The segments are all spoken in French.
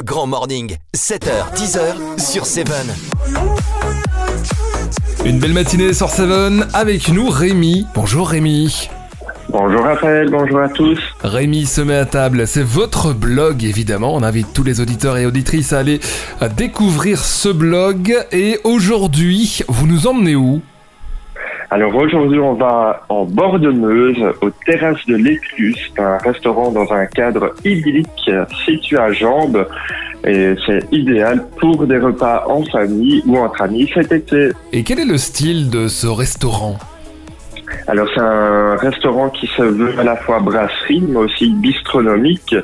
Le Grand Morning, 7h, 10h sur 7. Une belle matinée sur Seven avec nous Rémi. Bonjour Rémi. Bonjour Raphaël, bonjour à tous. Rémi se met à table, c'est votre blog évidemment. On invite tous les auditeurs et auditrices à aller à découvrir ce blog. Et aujourd'hui, vous nous emmenez où? Alors aujourd'hui, on va en bord de Meuse, aux terrasses de l'Écluse, un restaurant dans un cadre idyllique situé à Jambes. Et c'est idéal pour des repas en famille ou entre amis cet été. Et quel est le style de ce restaurant? Alors c'est un restaurant qui se veut à la fois brasserie, mais aussi bistronomique,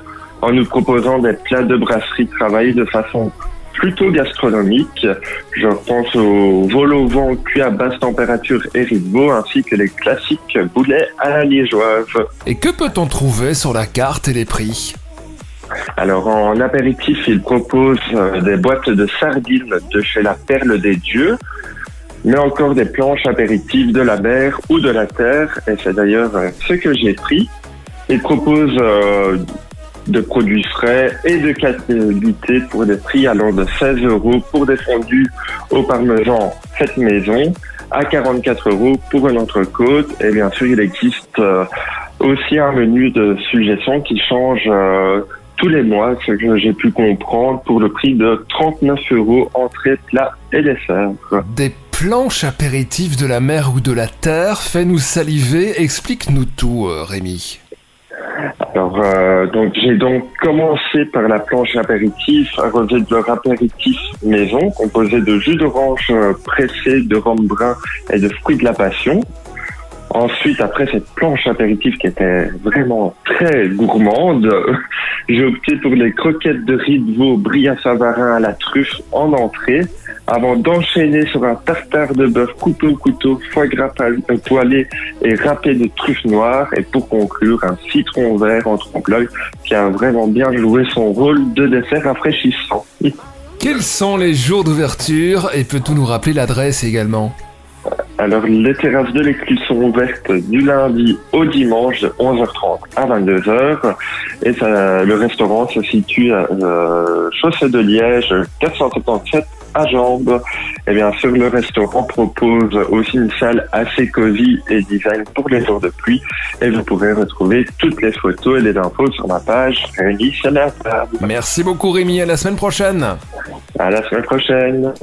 en nous proposant des plats de brasserie travaillés de façon plutôt gastronomique. Je pense au vol au vent cuit à basse température et riz ainsi que les classiques boulets à la liégeoise. Et que peut-on trouver sur la carte et les prix? Alors en apéritif, il propose euh, des boîtes de sardines de chez la Perle des Dieux, mais encore des planches apéritives de la mer ou de la terre, et c'est d'ailleurs euh, ce que j'ai pris. Il propose euh, de produits frais et de qualité pour des prix allant de 16 euros pour des fondus au parmesan faite maison à 44 euros pour une entrecôte. Et bien sûr, il existe euh, aussi un menu de suggestions qui change euh, tous les mois, ce que j'ai pu comprendre, pour le prix de 39 euros entrée, plat et dessert. Des planches apéritives de la mer ou de la terre, fais-nous saliver, explique-nous tout euh, Rémi. Alors, euh, donc j'ai donc commencé par la planche apéritif, relevé de leur apéritif maison, composé de jus d'orange euh, pressé, de rhum brun et de fruits de la passion. Ensuite, après cette planche apéritif qui était vraiment très gourmande, j'ai opté pour les croquettes de riz de veau à Savarin à la truffe en entrée, avant d'enchaîner sur un tartare de bœuf coupé au couteau, foie gras euh, poêlé et râpé de truffes noires, et pour conclure, un citron vert en trompe-l'œil qui a vraiment bien joué son rôle de dessert rafraîchissant. Quels sont les jours d'ouverture? Et peux-tu nous rappeler l'adresse également? Alors, les terrasses de l'écluse sont ouvertes du lundi au dimanche de 11h30 à 22h. Et ça, le restaurant se situe à euh, Chaussée de Liège, 477 à Jambes. Et bien sûr, le restaurant propose aussi une salle assez cosy et design pour les jours de pluie. Et vous pourrez retrouver toutes les photos et les infos sur ma page Rémi. Merci beaucoup Rémi, à la semaine prochaine À la semaine prochaine.